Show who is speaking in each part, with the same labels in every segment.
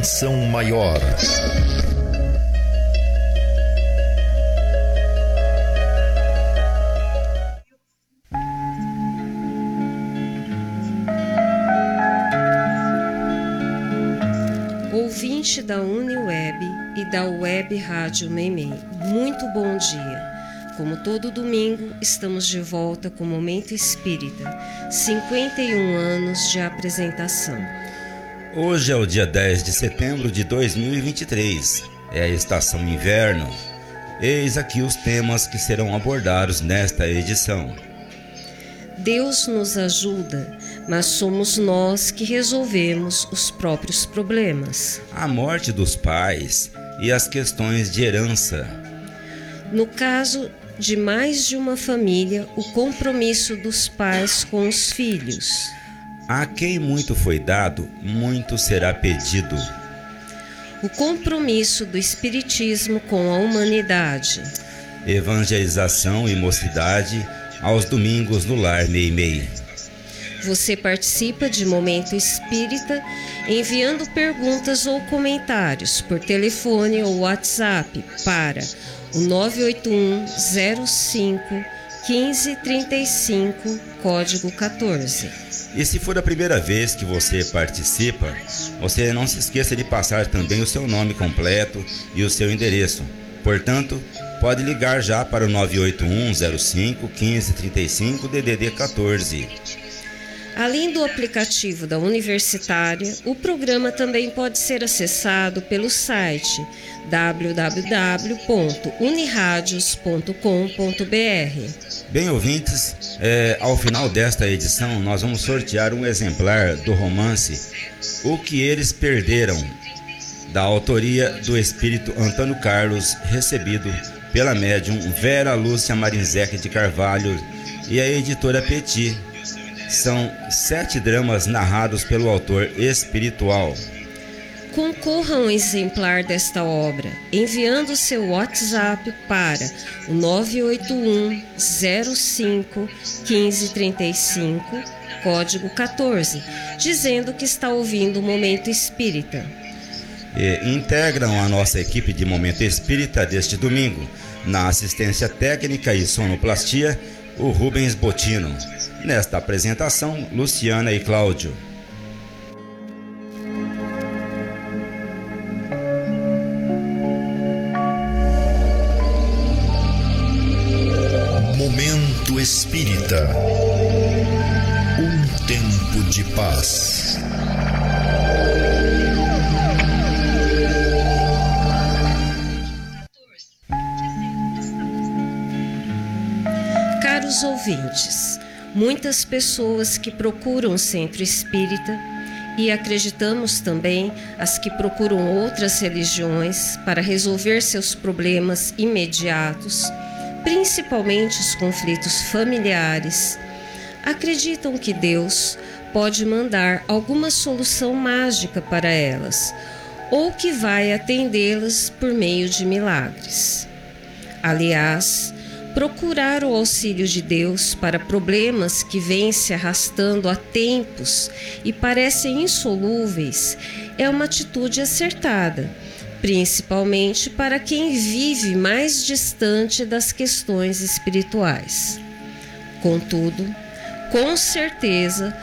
Speaker 1: dimensão maior.
Speaker 2: Ouvinte da UniWeb e da Web Rádio Meimei, muito bom dia. Como todo domingo, estamos de volta com Momento Espírita, 51 anos de apresentação.
Speaker 3: Hoje é o dia 10 de setembro de 2023, é a estação inverno. Eis aqui os temas que serão abordados nesta edição.
Speaker 2: Deus nos ajuda, mas somos nós que resolvemos os próprios problemas.
Speaker 3: A morte dos pais e as questões de herança.
Speaker 2: No caso de mais de uma família, o compromisso dos pais com os filhos.
Speaker 3: A quem muito foi dado, muito será pedido.
Speaker 2: O compromisso do Espiritismo com a humanidade.
Speaker 3: Evangelização e mocidade aos domingos no Lar Meimei.
Speaker 2: Você participa de Momento Espírita enviando perguntas ou comentários por telefone ou WhatsApp para o 981 05 1535, código 14.
Speaker 3: E se for a primeira vez que você participa, você não se esqueça de passar também o seu nome completo e o seu endereço. Portanto, pode ligar já para o 981 05 1535 DDD 14.
Speaker 2: Além do aplicativo da Universitária, o programa também pode ser acessado pelo site www.uniradios.com.br.
Speaker 3: Bem, ouvintes, é, ao final desta edição nós vamos sortear um exemplar do romance O que Eles Perderam, da autoria do espírito Antônio Carlos, recebido pela médium Vera Lúcia Marinzec de Carvalho e a editora Petit. São sete dramas narrados pelo autor espiritual.
Speaker 2: Concorra um exemplar desta obra enviando seu WhatsApp para o 981 05 1535, código 14, dizendo que está ouvindo o Momento Espírita.
Speaker 3: E integram a nossa equipe de Momento Espírita deste domingo. Na assistência técnica e sonoplastia, o Rubens Botino. Nesta apresentação, Luciana e Cláudio.
Speaker 1: Momento Espírita. Um tempo de paz.
Speaker 2: Ouvintes, muitas pessoas que procuram o centro espírita e acreditamos também as que procuram outras religiões para resolver seus problemas imediatos, principalmente os conflitos familiares, acreditam que Deus pode mandar alguma solução mágica para elas ou que vai atendê-las por meio de milagres. Aliás, procurar o auxílio de Deus para problemas que vêm se arrastando há tempos e parecem insolúveis é uma atitude acertada, principalmente para quem vive mais distante das questões espirituais. Contudo, com certeza,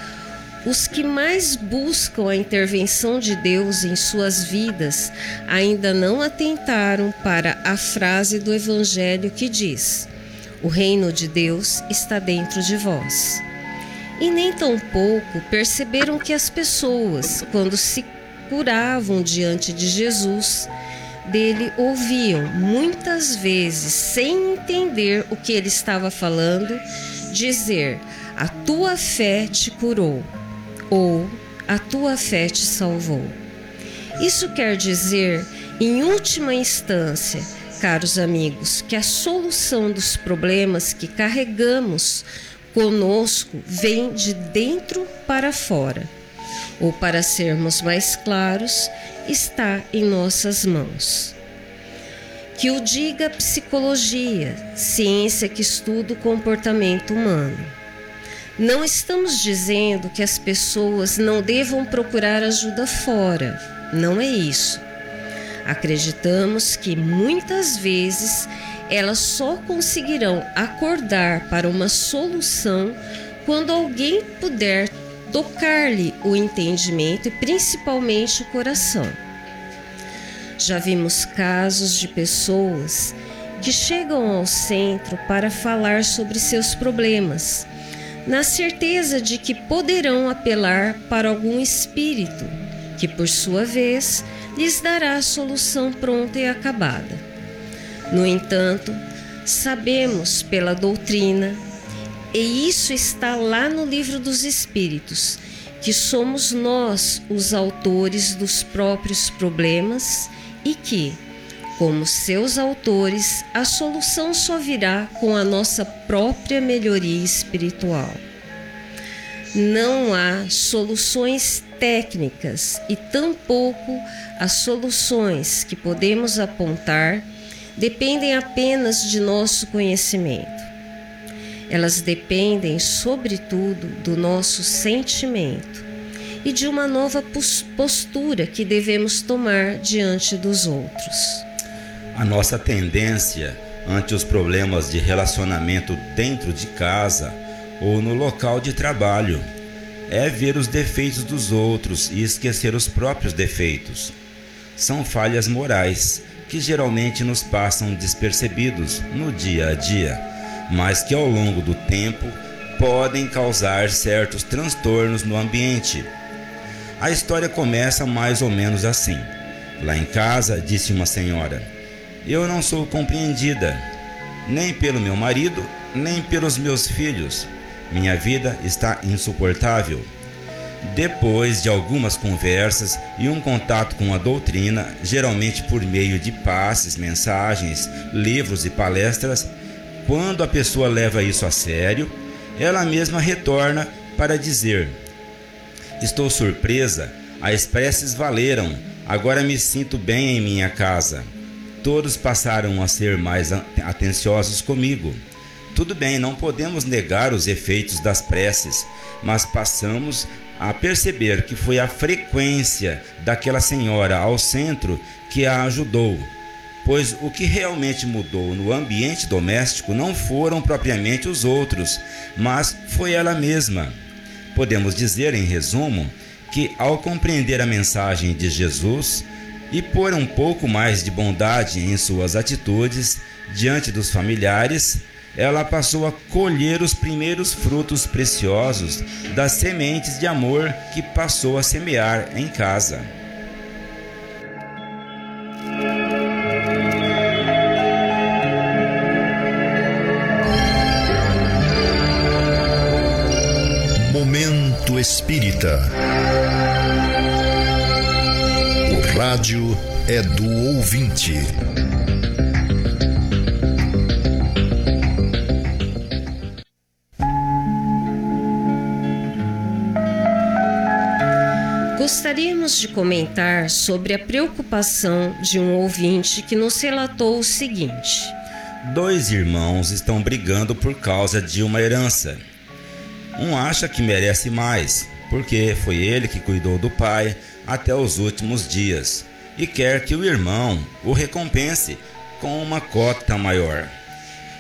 Speaker 2: os que mais buscam a intervenção de Deus em suas vidas ainda não atentaram para a frase do Evangelho que diz: O reino de Deus está dentro de vós. E nem tampouco perceberam que as pessoas, quando se curavam diante de Jesus, dele ouviam muitas vezes, sem entender o que ele estava falando, dizer: A tua fé te curou ou a tua fé te salvou. Isso quer dizer, em última instância, caros amigos, que a solução dos problemas que carregamos conosco vem de dentro para fora. Ou, para sermos mais claros, está em nossas mãos. Que o diga psicologia, ciência que estuda o comportamento humano. Não estamos dizendo que as pessoas não devam procurar ajuda fora. não é isso. Acreditamos que muitas vezes elas só conseguirão acordar para uma solução quando alguém puder tocar-lhe o entendimento e principalmente o coração. Já vimos casos de pessoas que chegam ao centro para falar sobre seus problemas, na certeza de que poderão apelar para algum espírito, que por sua vez lhes dará a solução pronta e acabada. No entanto, sabemos pela doutrina, e isso está lá no livro dos Espíritos, que somos nós os autores dos próprios problemas e que, como seus autores, a solução só virá com a nossa própria melhoria espiritual. Não há soluções técnicas e tampouco as soluções que podemos apontar dependem apenas de nosso conhecimento. Elas dependem, sobretudo, do nosso sentimento e de uma nova postura que devemos tomar diante dos outros.
Speaker 3: A nossa tendência ante os problemas de relacionamento dentro de casa ou no local de trabalho é ver os defeitos dos outros e esquecer os próprios defeitos. São falhas morais que geralmente nos passam despercebidos no dia a dia, mas que ao longo do tempo podem causar certos transtornos no ambiente. A história começa mais ou menos assim. Lá em casa, disse uma senhora: Eu não sou compreendida, nem pelo meu marido, nem pelos meus filhos. Minha vida está insuportável. Depois de algumas conversas e um contato com a doutrina, geralmente por meio de passes, mensagens, livros e palestras, quando a pessoa leva isso a sério, ela mesma retorna para dizer: Estou surpresa, as preces valeram, agora me sinto bem em minha casa. Todos passaram a ser mais atenciosos comigo. Tudo bem, não podemos negar os efeitos das preces, mas passamos a perceber que foi a frequência daquela senhora ao centro que a ajudou, pois o que realmente mudou no ambiente doméstico não foram propriamente os outros, mas foi ela mesma. Podemos dizer, em resumo, que ao compreender a mensagem de Jesus e pôr um pouco mais de bondade em suas atitudes diante dos familiares, ela passou a colher os primeiros frutos preciosos das sementes de amor que passou a semear em casa.
Speaker 1: Momento Espírita. O rádio é do ouvinte.
Speaker 2: Gostaríamos de comentar sobre a preocupação de um ouvinte que nos relatou o seguinte:
Speaker 3: Dois irmãos estão brigando por causa de uma herança. Um acha que merece mais, porque foi ele que cuidou do pai até os últimos dias, e quer que o irmão o recompense com uma cota maior.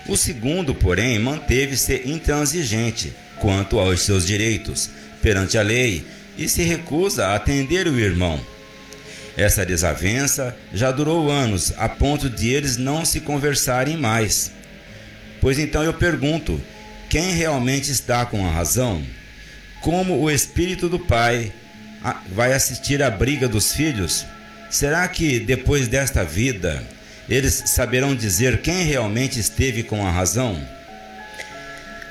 Speaker 3: O segundo, porém, manteve-se intransigente quanto aos seus direitos perante a lei e se recusa a atender o irmão. Essa desavença já durou anos, a ponto de eles não se conversarem mais. Pois então eu pergunto: quem realmente está com a razão? Como o Espírito do Pai vai assistir à briga dos filhos? Será que depois desta vida eles saberão dizer quem realmente esteve com a razão?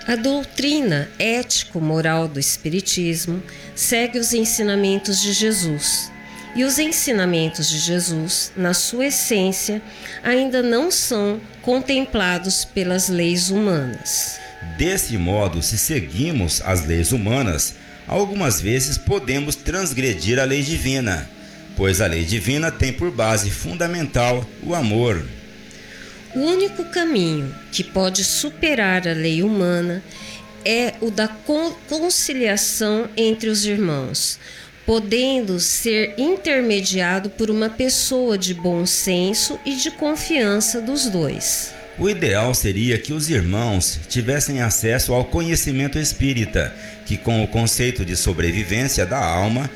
Speaker 2: A doutrina ético-moral do Espiritismo segue os ensinamentos de Jesus. E os ensinamentos de Jesus, na sua essência, ainda não são contemplados pelas leis humanas.
Speaker 3: Desse modo, se seguimos as leis humanas, algumas vezes podemos transgredir a lei divina, pois a lei divina tem por base fundamental o amor,
Speaker 2: o único caminho que pode superar a lei humana é o da conciliação entre os irmãos, podendo ser intermediado por uma pessoa de bom senso e de confiança dos dois.
Speaker 3: O ideal seria que os irmãos tivessem acesso ao conhecimento espírita, que, com o conceito de sobrevivência da alma,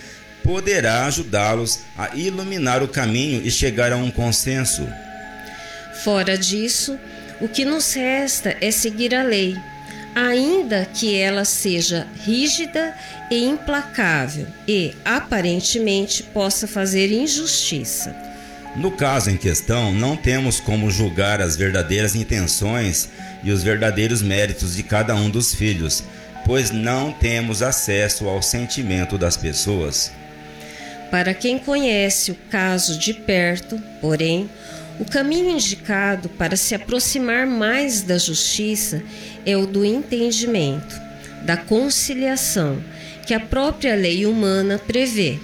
Speaker 3: poderá ajudá-los a iluminar o caminho e chegar a um consenso.
Speaker 2: Fora disso, o que nos resta é seguir a lei, ainda que ela seja rígida e implacável e, aparentemente, possa fazer injustiça.
Speaker 3: No caso em questão, não temos como julgar as verdadeiras intenções e os verdadeiros méritos de cada um dos filhos, pois não temos acesso ao sentimento das pessoas.
Speaker 2: Para quem conhece o caso de perto, porém, o caminho indicado para se aproximar mais da justiça é o do entendimento, da conciliação, que a própria lei humana prevê.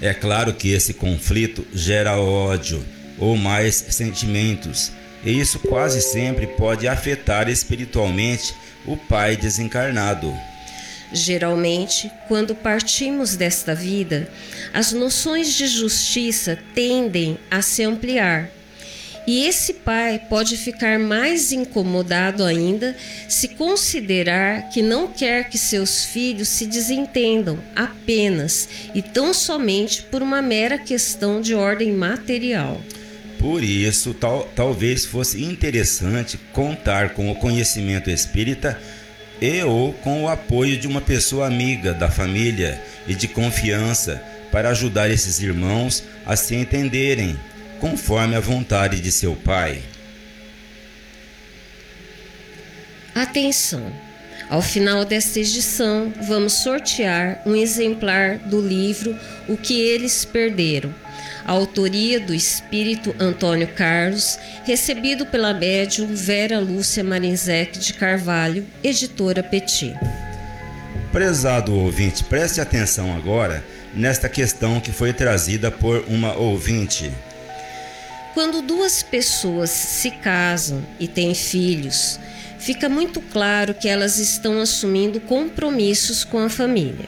Speaker 3: É claro que esse conflito gera ódio ou mais sentimentos, e isso quase sempre pode afetar espiritualmente o pai desencarnado.
Speaker 2: Geralmente, quando partimos desta vida, as noções de justiça tendem a se ampliar e esse pai pode ficar mais incomodado ainda se considerar que não quer que seus filhos se desentendam apenas e tão somente por uma mera questão de ordem material.
Speaker 3: Por isso, tal, talvez fosse interessante contar com o conhecimento espírita e ou com o apoio de uma pessoa amiga da família e de confiança para ajudar esses irmãos a se entenderem conforme a vontade de seu Pai.
Speaker 2: Atenção! Ao final desta edição, vamos sortear um exemplar do livro O que Eles Perderam, a autoria do espírito Antônio Carlos, recebido pela médium Vera Lúcia Marinzec de Carvalho, editora Petit.
Speaker 3: Prezado ouvinte, preste atenção agora nesta questão que foi trazida por uma ouvinte.
Speaker 2: Quando duas pessoas se casam e têm filhos, fica muito claro que elas estão assumindo compromissos com a família.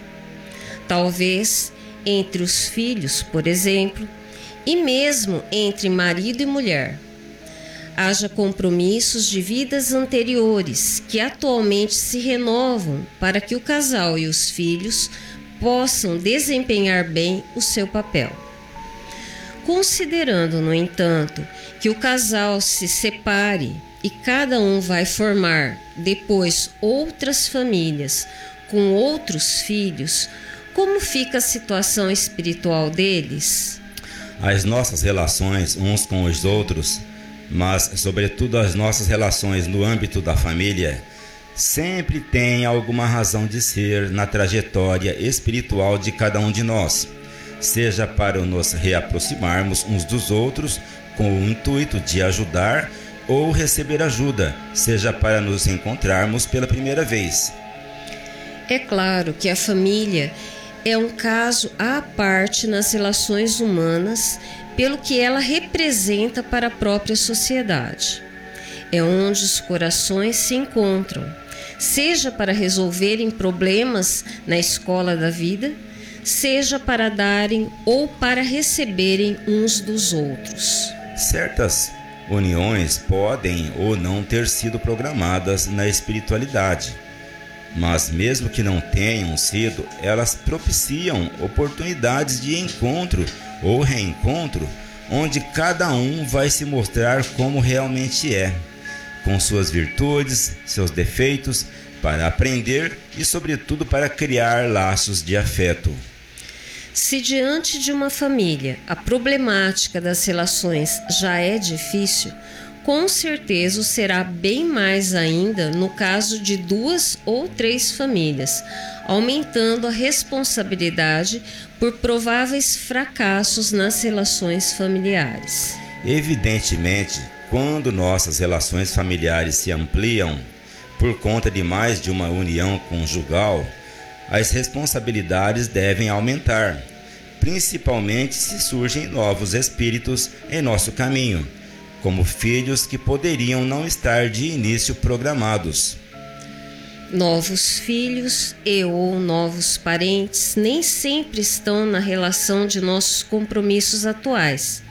Speaker 2: Talvez entre os filhos, por exemplo, e mesmo entre marido e mulher. Haja compromissos de vidas anteriores que atualmente se renovam para que o casal e os filhos possam desempenhar bem o seu papel. Considerando, no entanto, que o casal se separe e cada um vai formar depois outras famílias com outros filhos, como fica a situação espiritual deles?
Speaker 3: As nossas relações uns com os outros, mas sobretudo as nossas relações no âmbito da família, sempre têm alguma razão de ser na trajetória espiritual de cada um de nós seja para nos reaproximarmos uns dos outros com o intuito de ajudar ou receber ajuda, seja para nos encontrarmos pela primeira vez.
Speaker 2: É claro que a família é um caso à parte nas relações humanas, pelo que ela representa para a própria sociedade. É onde os corações se encontram, seja para resolverem problemas na escola da vida, seja para darem ou para receberem uns dos outros.
Speaker 3: Certas uniões podem ou não ter sido programadas na espiritualidade, mas mesmo que não tenham sido, elas propiciam oportunidades de encontro ou reencontro onde cada um vai se mostrar como realmente é, com suas virtudes, seus defeitos, para aprender e, sobretudo, para criar laços de afeto.
Speaker 2: Se diante de uma família a problemática das relações já é difícil, com certeza será bem mais ainda no caso de duas ou três famílias, aumentando a responsabilidade por prováveis fracassos nas relações familiares.
Speaker 3: Evidentemente, quando nossas relações familiares se ampliam por conta de mais de uma união conjugal, as responsabilidades devem aumentar, principalmente se surgem novos espíritos em nosso caminho, como filhos que poderiam não estar de início programados.
Speaker 2: Novos filhos e ou novos parentes nem sempre estão na relação de nossos compromissos atuais,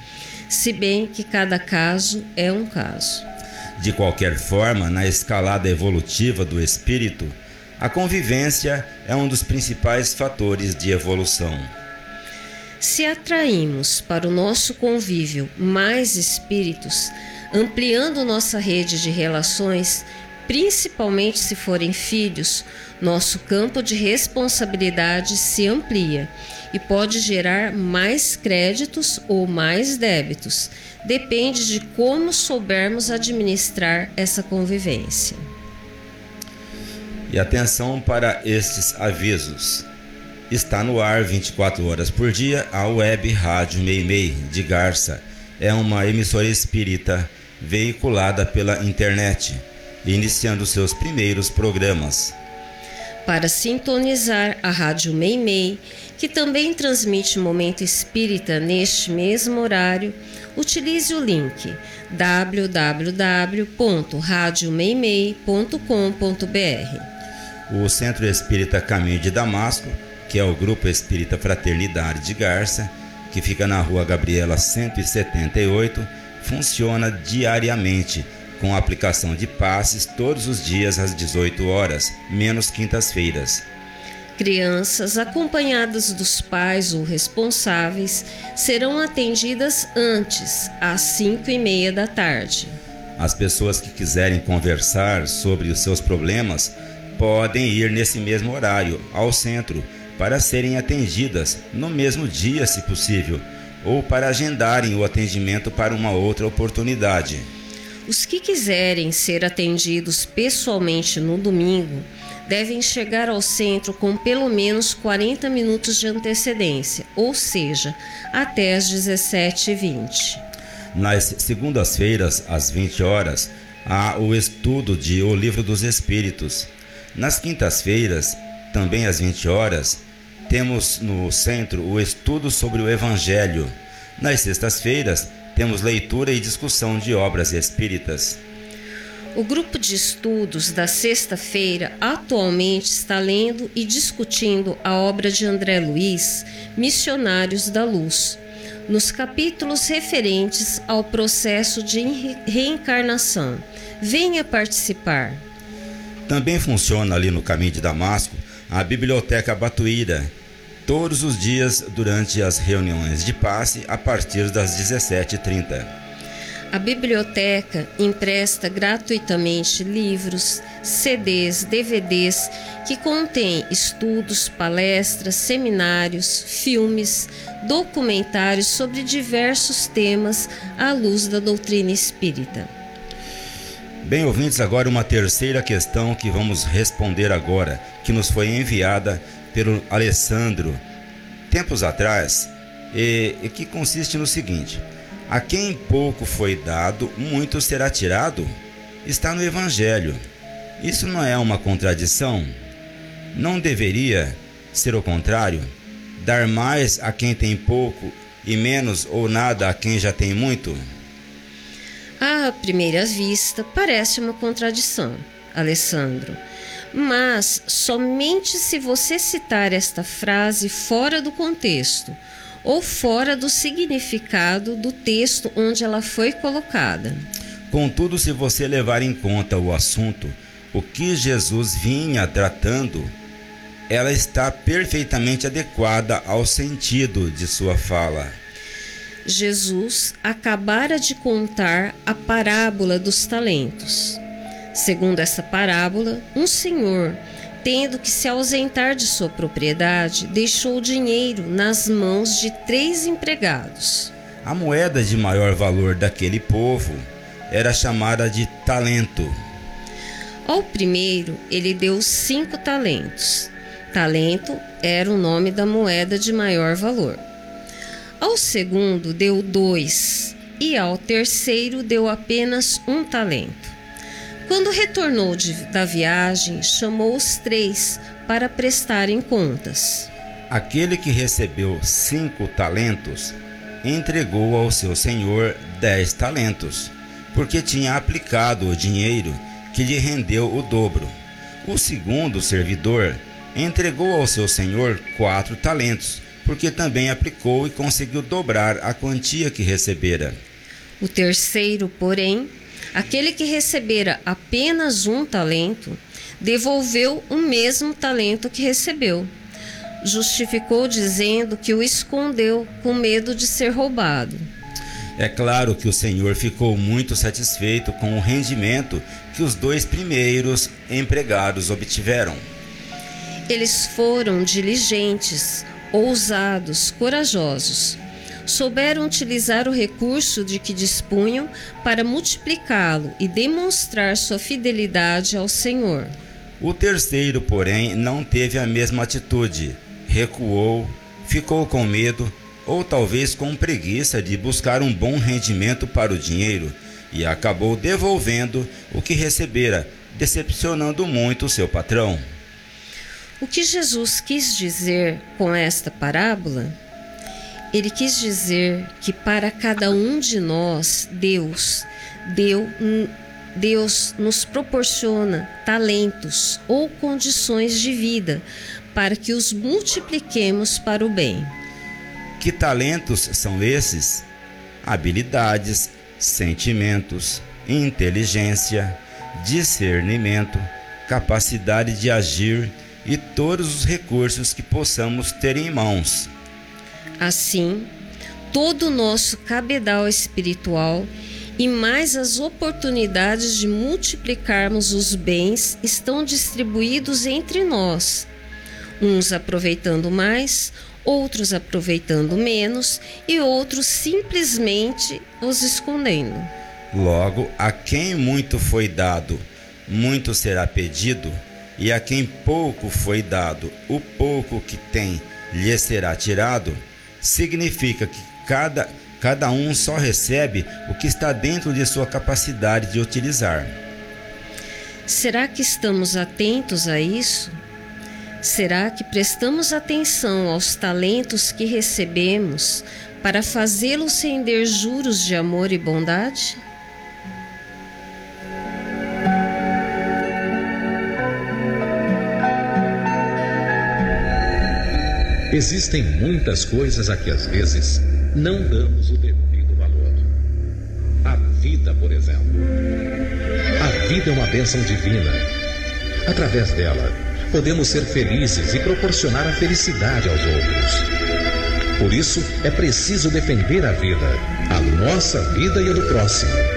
Speaker 2: se bem que cada caso é um caso.
Speaker 3: De qualquer forma, na escalada evolutiva do espírito, a convivência é um dos principais fatores de evolução.
Speaker 2: Se atraímos para o nosso convívio mais espíritos, ampliando nossa rede de relações, principalmente se forem filhos, nosso campo de responsabilidade se amplia e pode gerar mais créditos ou mais débitos. Depende de como soubermos administrar essa convivência.
Speaker 3: E atenção para estes avisos. Está no ar 24 horas por dia a web Rádio Meimei de Garça. É uma emissora espírita veiculada pela internet iniciando seus primeiros programas.
Speaker 2: Para sintonizar a Rádio Meimei, que também transmite Momento Espírita neste mesmo horário, utilize o link www.radiomeimei.com.br.
Speaker 3: O Centro Espírita Caminho de Damasco, que é o Grupo Espírita Fraternidade de Garça, que fica na Rua Gabriela 178, funciona diariamente com aplicação de passes todos os dias às 18 horas, menos quintas-feiras.
Speaker 2: Crianças acompanhadas dos pais ou responsáveis serão atendidas antes, às 5 e meia da tarde.
Speaker 3: As pessoas que quiserem conversar sobre os seus problemas podem ir nesse mesmo horário ao centro para serem atendidas no mesmo dia, se possível, ou para agendarem o atendimento para uma outra oportunidade.
Speaker 2: Os que quiserem ser atendidos pessoalmente no domingo devem chegar ao centro com pelo menos 40 minutos de antecedência, ou seja, até às 17h20.
Speaker 3: Nas segundas-feiras, às 20 horas, há o estudo de O Livro dos Espíritos. Nas quintas-feiras, também às 20 horas, temos no centro o estudo sobre o Evangelho. Nas sextas-feiras, temos leitura e discussão de obras espíritas.
Speaker 2: O grupo de estudos da sexta-feira atualmente está lendo e discutindo a obra de André Luiz, Missionários da Luz, nos capítulos referentes ao processo de reencarnação. Venha participar.
Speaker 3: Também funciona ali no caminho de Damasco a Biblioteca Batuíra, todos os dias durante as reuniões de passe a partir das 17h30.
Speaker 2: A biblioteca empresta gratuitamente livros, CDs, DVDs que contêm estudos, palestras, seminários, filmes, documentários sobre diversos temas à luz da doutrina espírita.
Speaker 3: Bem, ouvintes, agora uma terceira questão que vamos responder agora, que nos foi enviada pelo Alessandro tempos atrás, e, e que consiste no seguinte: a quem pouco foi dado, muito será tirado, está no Evangelho. Isso não é uma contradição? Não deveria ser o contrário? Dar mais a quem tem pouco e menos ou nada a quem já tem muito?
Speaker 2: À primeira vista, parece uma contradição, Alessandro mas somente se você citar esta frase fora do contexto ou fora do significado do texto onde ela foi colocada.
Speaker 3: Contudo, se você levar em conta o assunto, o que Jesus vinha tratando, ela está perfeitamente adequada ao sentido de sua fala.
Speaker 2: Jesus acabara de contar a parábola dos talentos. Segundo essa parábola, um senhor, tendo que se ausentar de sua propriedade, deixou o dinheiro nas mãos de três empregados.
Speaker 3: A moeda de maior valor daquele povo era chamada de talento.
Speaker 2: Ao primeiro, ele deu cinco talentos. Talento era o nome da moeda de maior valor. Ao segundo, deu dois. E ao terceiro, deu apenas um talento. Quando retornou de, da viagem, chamou os três para prestarem contas.
Speaker 3: Aquele que recebeu cinco talentos entregou ao seu senhor dez talentos, porque tinha aplicado o dinheiro que lhe rendeu o dobro. O segundo servidor entregou ao seu senhor quatro talentos, porque também aplicou e conseguiu dobrar a quantia que recebera.
Speaker 2: O terceiro, porém, aquele que recebera apenas um talento, devolveu o mesmo talento que recebeu. Justificou dizendo que o escondeu com medo de ser roubado.
Speaker 3: É claro que o Senhor ficou muito satisfeito com o rendimento que os dois primeiros empregados obtiveram.
Speaker 2: Eles foram diligentes, ousados, corajosos. Souberam utilizar o recurso de que dispunham para multiplicá-lo e demonstrar sua fidelidade ao Senhor.
Speaker 3: O terceiro, porém, não teve a mesma atitude. Recuou, ficou com medo ou talvez com preguiça de buscar um bom rendimento para o dinheiro e acabou devolvendo o que recebera, decepcionando muito seu patrão.
Speaker 2: O que Jesus quis dizer com esta parábola? Ele quis dizer que para cada um de nós, Deus deu Deus nos proporciona talentos ou condições de vida para que os multipliquemos para o bem.
Speaker 3: Que talentos são esses? Habilidades, sentimentos, inteligência, discernimento, capacidade de agir e todos os recursos que possamos ter em mãos.
Speaker 2: Assim, todo o nosso cabedal espiritual e mais as oportunidades de multiplicarmos os bens estão distribuídos entre nós, uns aproveitando mais, outros aproveitando menos e outros simplesmente os escondendo.
Speaker 3: Logo, a quem muito foi dado, muito será pedido e a quem pouco foi dado, o pouco que tem lhe será tirado, significa que cada, cada um só recebe o que está dentro de sua capacidade de utilizar.
Speaker 2: Será que estamos atentos a isso? Será que prestamos atenção aos talentos que recebemos para fazê-los render juros de amor e bondade?
Speaker 4: Existem muitas coisas a que às vezes não damos o devido valor. A vida, por exemplo. A vida é uma bênção divina. Através dela, podemos ser felizes e proporcionar a felicidade aos outros. Por isso, é preciso defender a vida, a nossa vida e a do próximo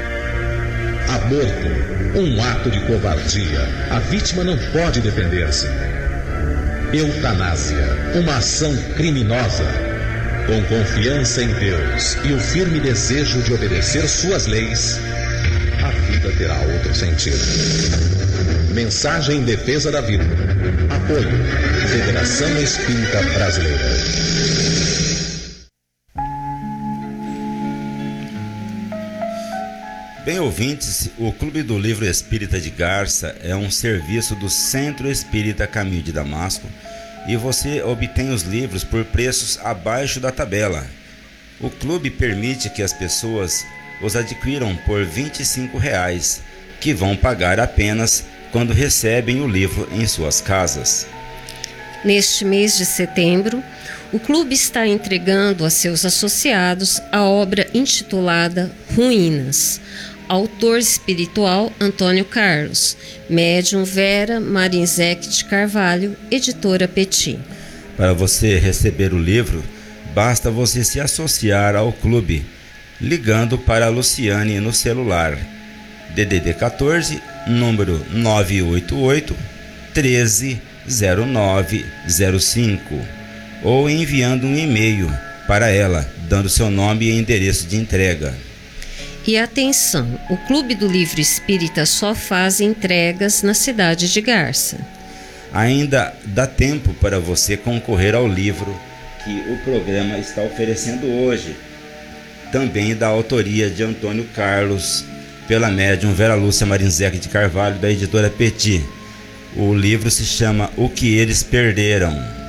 Speaker 4: Aborto, um ato de covardia. A vítima não pode defender-se. Eutanásia, uma ação criminosa. Com confiança em Deus e o firme desejo de obedecer suas leis, a vida terá outro sentido. Mensagem em defesa da vida. Apoio. Federação Espírita Brasileira.
Speaker 3: Bem ouvintes, o Clube do Livro Espírita de Garça é um serviço do Centro Espírita Caminho de Damasco e você obtém os livros por preços abaixo da tabela. O clube permite que as pessoas os adquiram por 25 reais, que vão pagar apenas quando recebem o livro em suas casas.
Speaker 2: Neste mês de setembro, o clube está entregando a seus associados a obra intitulada Ruínas autor espiritual Antônio Carlos, médium Vera Marinzec de Carvalho, editora Petit.
Speaker 3: Para você receber o livro, basta você se associar ao clube, ligando para a Luciane no celular. DDD 14, número 988 130905 ou enviando um e-mail para ela, dando seu nome e endereço de entrega.
Speaker 2: E atenção, o Clube do Livro Espírita só faz entregas na cidade de Garça.
Speaker 3: Ainda dá tempo para você concorrer ao livro que o programa está oferecendo hoje, também da autoria de Antônio Carlos, pela médium Vera Lúcia Marinzec de Carvalho, da editora Petit. O livro se chama O que Eles Perderam.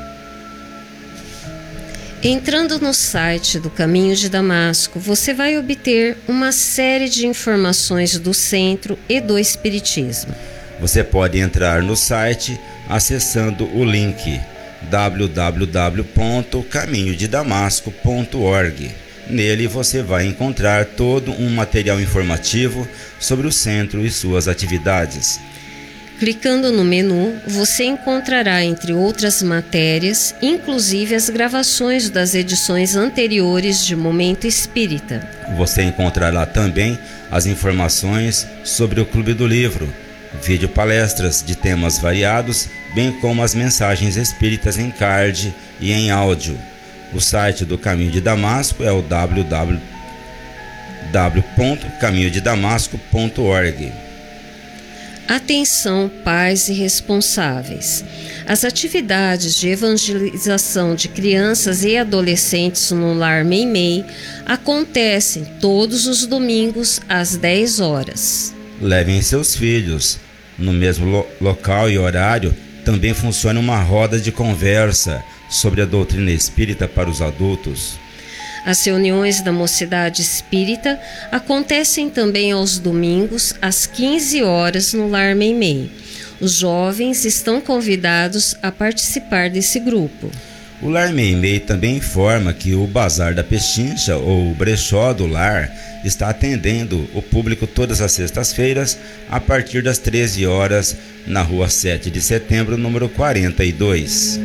Speaker 2: Entrando no site do Caminho de Damasco, você vai obter uma série de informações do centro e do Espiritismo.
Speaker 3: Você pode entrar no site acessando o link www.caminhodedamasco.org. Nele você vai encontrar todo um material informativo sobre o centro e suas atividades.
Speaker 2: Clicando no menu, você encontrará, entre outras matérias, inclusive as gravações das edições anteriores de Momento Espírita.
Speaker 3: Você encontrará também as informações sobre o Clube do Livro, vídeo palestras de temas variados, bem como as mensagens espíritas em card e em áudio. O site do Caminho de Damasco é o www.caminhodedamasco.org.
Speaker 2: Atenção, pais e responsáveis. As atividades de evangelização de crianças e adolescentes no Lar Meimei acontecem todos os domingos às 10 horas.
Speaker 3: Levem seus filhos. No mesmo lo local e horário também funciona uma roda de conversa sobre a doutrina espírita para os adultos.
Speaker 2: As reuniões da Mocidade Espírita acontecem também aos domingos, às 15 horas, no Lar Meimei. Os jovens estão convidados a participar desse grupo.
Speaker 3: O Lar Meimei também informa que o Bazar da Pechincha, ou Brechó do Lar, está atendendo o público todas as sextas-feiras, a partir das 13 horas, na rua 7 de setembro, número 42.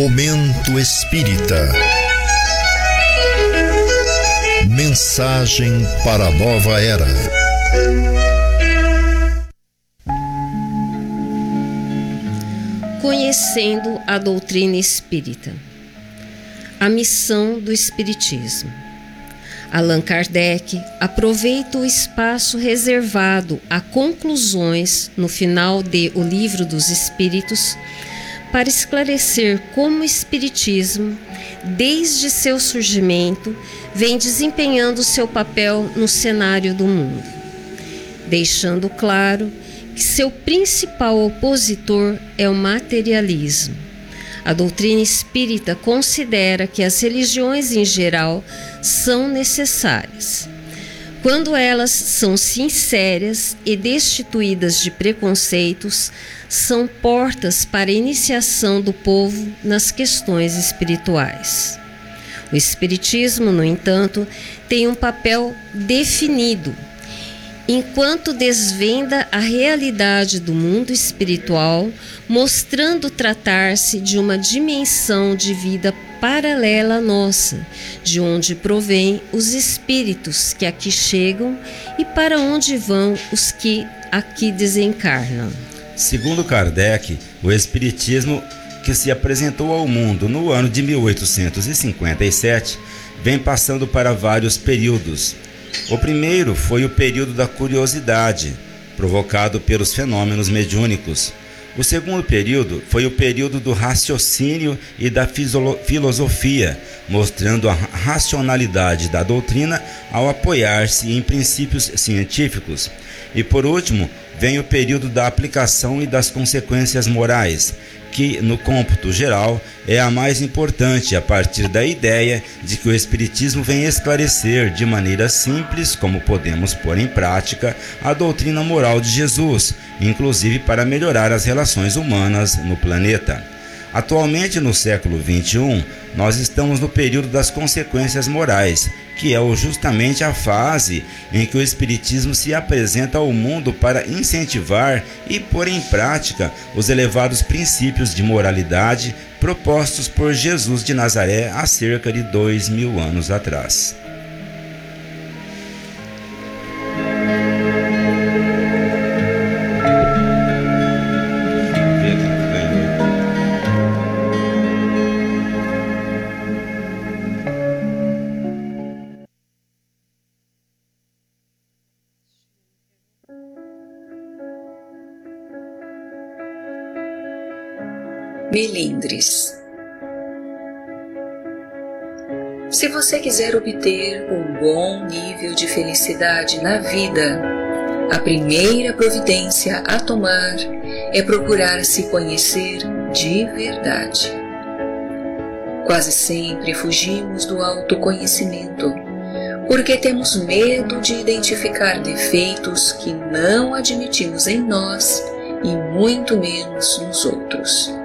Speaker 1: Momento Espírita. Mensagem para a nova era.
Speaker 2: Conhecendo a doutrina espírita. A missão do Espiritismo. Allan Kardec aproveita o espaço reservado a conclusões no final de O Livro dos Espíritos para esclarecer como o Espiritismo, desde seu surgimento, vem desempenhando seu papel no cenário do mundo, deixando claro que seu principal opositor é o materialismo. A doutrina espírita considera que as religiões em geral são necessárias. Quando elas são sinceras e destituídas de preconceitos, são portas para a iniciação do povo nas questões espirituais. O Espiritismo, no entanto, tem um papel definido, enquanto desvenda a realidade do mundo espiritual, mostrando tratar-se de uma dimensão de vida paralela à nossa, de onde provém os espíritos que aqui chegam e para onde vão os que aqui desencarnam.
Speaker 3: Segundo Kardec, o Espiritismo que se apresentou ao mundo no ano de 1857 vem passando para vários períodos. O primeiro foi o período da curiosidade, provocado pelos fenômenos mediúnicos. O segundo período foi o período do raciocínio e da filosofia, mostrando a racionalidade da doutrina ao apoiar-se em princípios científicos. E por último, vem o período da aplicação e das consequências morais, que, no cômputo geral, é a mais importante a partir da ideia de que o Espiritismo vem esclarecer de maneira simples como podemos pôr em prática a doutrina moral de Jesus, inclusive para melhorar as relações humanas no planeta. Atualmente, no século XXI, nós estamos no período das consequências morais, que é justamente a fase em que o Espiritismo se apresenta ao mundo para incentivar e pôr em prática os elevados princípios de moralidade propostos por Jesus de Nazaré há cerca de dois mil anos atrás.
Speaker 5: Melindres. Se você quiser obter um bom nível de felicidade na vida, a primeira providência a tomar é procurar se conhecer de verdade. Quase sempre fugimos do autoconhecimento porque temos medo de identificar defeitos que não admitimos em nós e muito menos nos outros.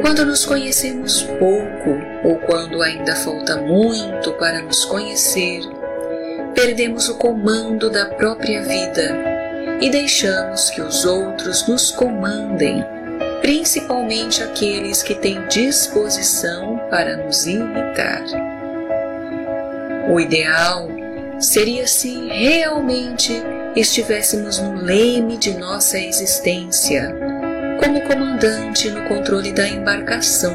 Speaker 5: Quando nos conhecemos pouco ou quando ainda falta muito para nos conhecer, perdemos o comando da própria vida e deixamos que os outros nos comandem, principalmente aqueles que têm disposição para nos imitar. O ideal seria se realmente estivéssemos no leme de nossa existência, como comandante no controle da embarcação,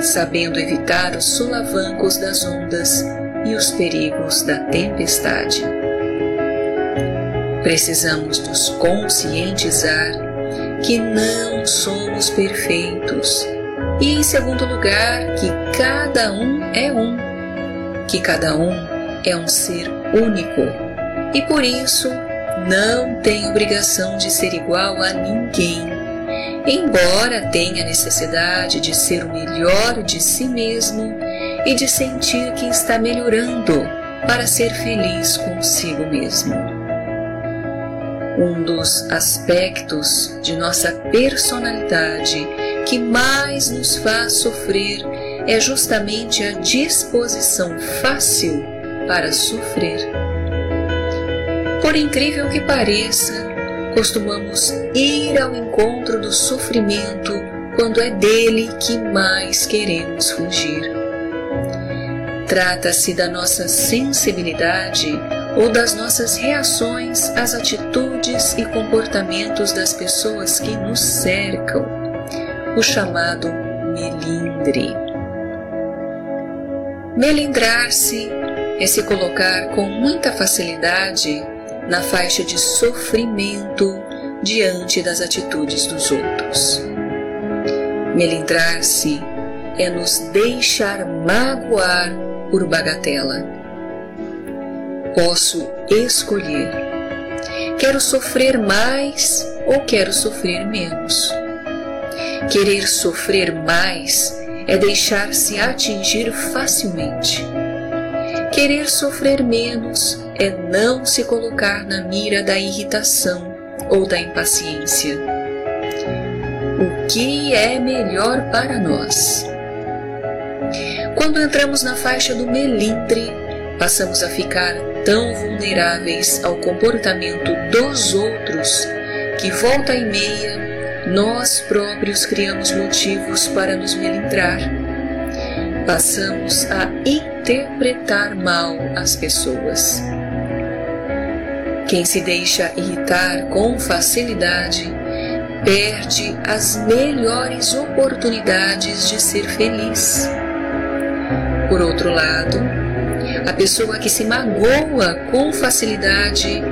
Speaker 5: sabendo evitar os solavancos das ondas e os perigos da tempestade. Precisamos nos conscientizar que não somos perfeitos. E, em segundo lugar, que cada um é um, que cada um é um ser único. E por isso não tem obrigação de ser igual a ninguém, embora tenha necessidade de ser o melhor de si mesmo e de sentir que está melhorando para ser feliz consigo mesmo. Um dos aspectos de nossa personalidade que mais nos faz sofrer é justamente a disposição fácil para sofrer por incrível que pareça, costumamos ir ao encontro do sofrimento quando é dele que mais queremos fugir. Trata-se da nossa sensibilidade ou das nossas reações às atitudes e comportamentos das pessoas que nos cercam, o chamado melindre. Melindrar-se é se colocar com muita facilidade na faixa de sofrimento diante das atitudes dos outros. Melindrar-se é nos deixar magoar por bagatela. Posso escolher. Quero sofrer mais ou quero sofrer menos? Querer sofrer mais é deixar-se atingir facilmente. Querer sofrer menos é não se colocar na mira da irritação ou da impaciência. O que é melhor para nós? Quando entramos na faixa do melindre, passamos a ficar tão vulneráveis ao comportamento dos outros que, volta e meia, nós próprios criamos motivos para nos melindrar. Passamos a interpretar mal as pessoas. Quem se deixa irritar com facilidade perde as melhores oportunidades de ser feliz. Por outro lado, a pessoa que se magoa com facilidade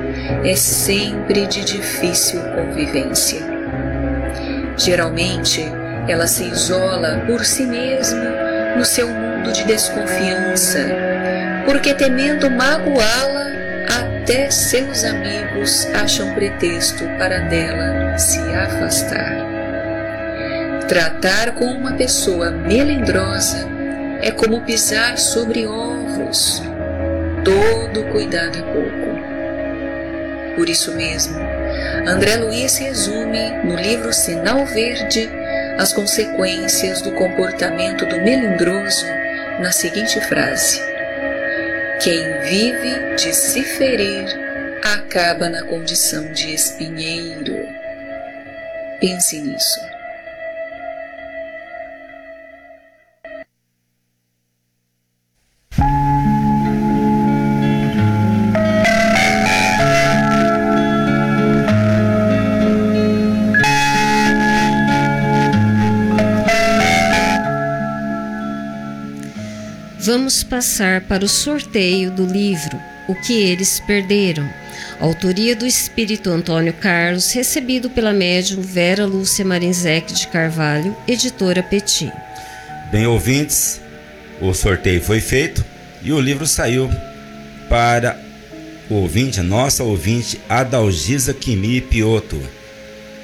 Speaker 5: é sempre de difícil convivência. Geralmente, ela se isola por si mesma no seu mundo de desconfiança, porque temendo magoá-la, até seus amigos acham pretexto para dela se afastar. Tratar com uma pessoa melindrosa é como pisar sobre ovos. Todo cuidado é pouco. Por isso mesmo, André Luiz resume no livro Sinal Verde as consequências do comportamento do melindroso na seguinte frase quem vive de se ferir acaba na condição de espinheiro. Pense nisso.
Speaker 2: Passar para o sorteio do livro O que eles perderam, autoria do espírito Antônio Carlos, recebido pela médium Vera Lúcia Marinzec de Carvalho, editora Petit.
Speaker 3: Bem, ouvintes, o sorteio foi feito e o livro saiu para o ouvinte, nossa ouvinte Adalgisa Kimi Pioto,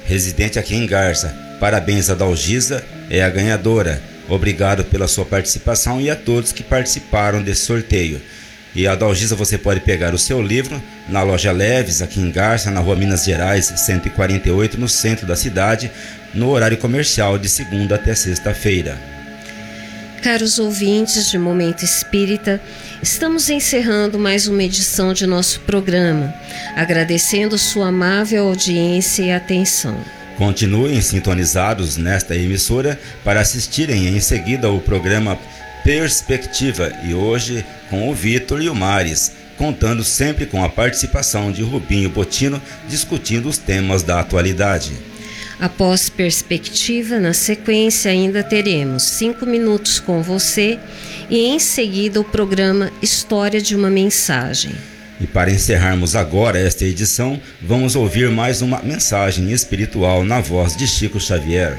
Speaker 3: residente aqui em Garça. Parabéns, Adalgisa, é a ganhadora. Obrigado pela sua participação e a todos que participaram desse sorteio. E a Dalgisa você pode pegar o seu livro na loja Leves, aqui em Garça, na rua Minas Gerais, 148, no centro da cidade, no horário comercial de segunda até sexta-feira.
Speaker 2: Caros ouvintes de Momento Espírita, estamos encerrando mais uma edição de nosso programa, agradecendo sua amável audiência e atenção.
Speaker 3: Continuem sintonizados nesta emissora para assistirem em seguida o programa Perspectiva e hoje com o Vitor e o Mares, contando sempre com a participação de Rubinho Botino discutindo os temas da atualidade.
Speaker 2: Após perspectiva, na sequência ainda teremos cinco minutos com você e em seguida o programa História de uma Mensagem.
Speaker 3: E para encerrarmos agora esta edição, vamos ouvir mais uma mensagem espiritual na voz de Chico Xavier.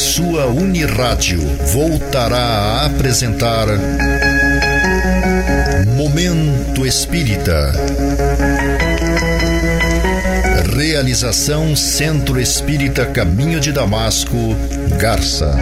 Speaker 1: Sua Unirádio voltará a apresentar Momento Espírita. Realização Centro Espírita Caminho de Damasco, Garça.